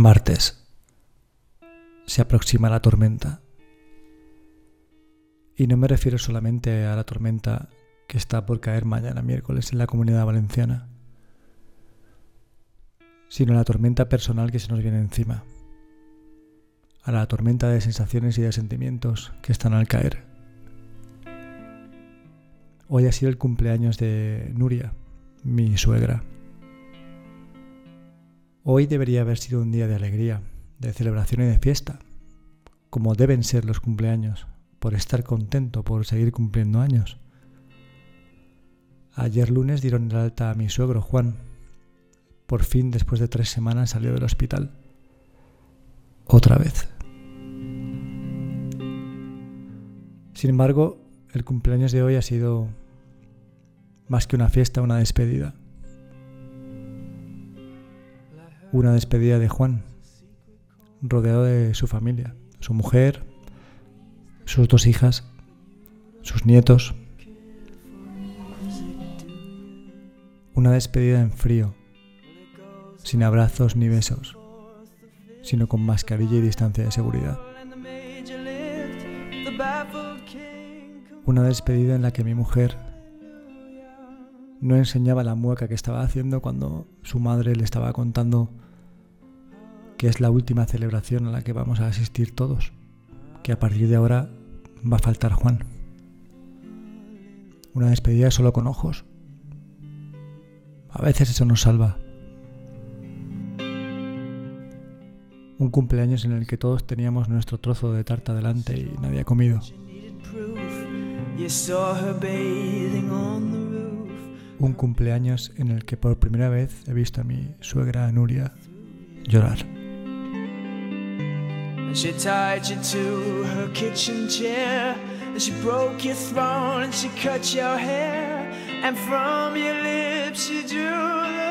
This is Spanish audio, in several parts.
Martes. Se aproxima la tormenta. Y no me refiero solamente a la tormenta que está por caer mañana miércoles en la comunidad valenciana, sino a la tormenta personal que se nos viene encima, a la tormenta de sensaciones y de sentimientos que están al caer. Hoy ha sido el cumpleaños de Nuria, mi suegra. Hoy debería haber sido un día de alegría, de celebración y de fiesta, como deben ser los cumpleaños, por estar contento, por seguir cumpliendo años. Ayer lunes dieron el alta a mi suegro Juan. Por fin, después de tres semanas, salió del hospital. Otra vez. Sin embargo, el cumpleaños de hoy ha sido más que una fiesta, una despedida una despedida de Juan, rodeado de su familia, su mujer, sus dos hijas, sus nietos. Una despedida en frío, sin abrazos ni besos, sino con mascarilla y distancia de seguridad. Una despedida en la que mi mujer no enseñaba la mueca que estaba haciendo cuando su madre le estaba contando que es la última celebración a la que vamos a asistir todos, que a partir de ahora va a faltar Juan. Una despedida solo con ojos. A veces eso nos salva. Un cumpleaños en el que todos teníamos nuestro trozo de tarta delante y nadie ha comido un cumpleaños en el que por primera vez he visto a mi suegra Nuria llorar. And she tied you to her kitchen chair, and she broke your throne, and she cut your hair, and from your lips she drew the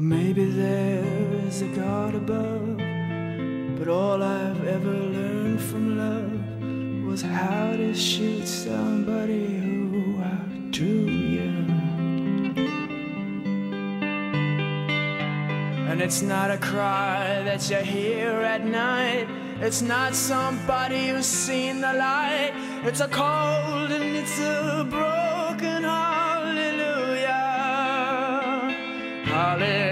maybe there is a God above, but all I've ever learned from love was how to shoot somebody who outdrew you. And it's not a cry that you hear at night. It's not somebody who's seen the light. It's a cold and it's a broken hallelujah. Hallelujah.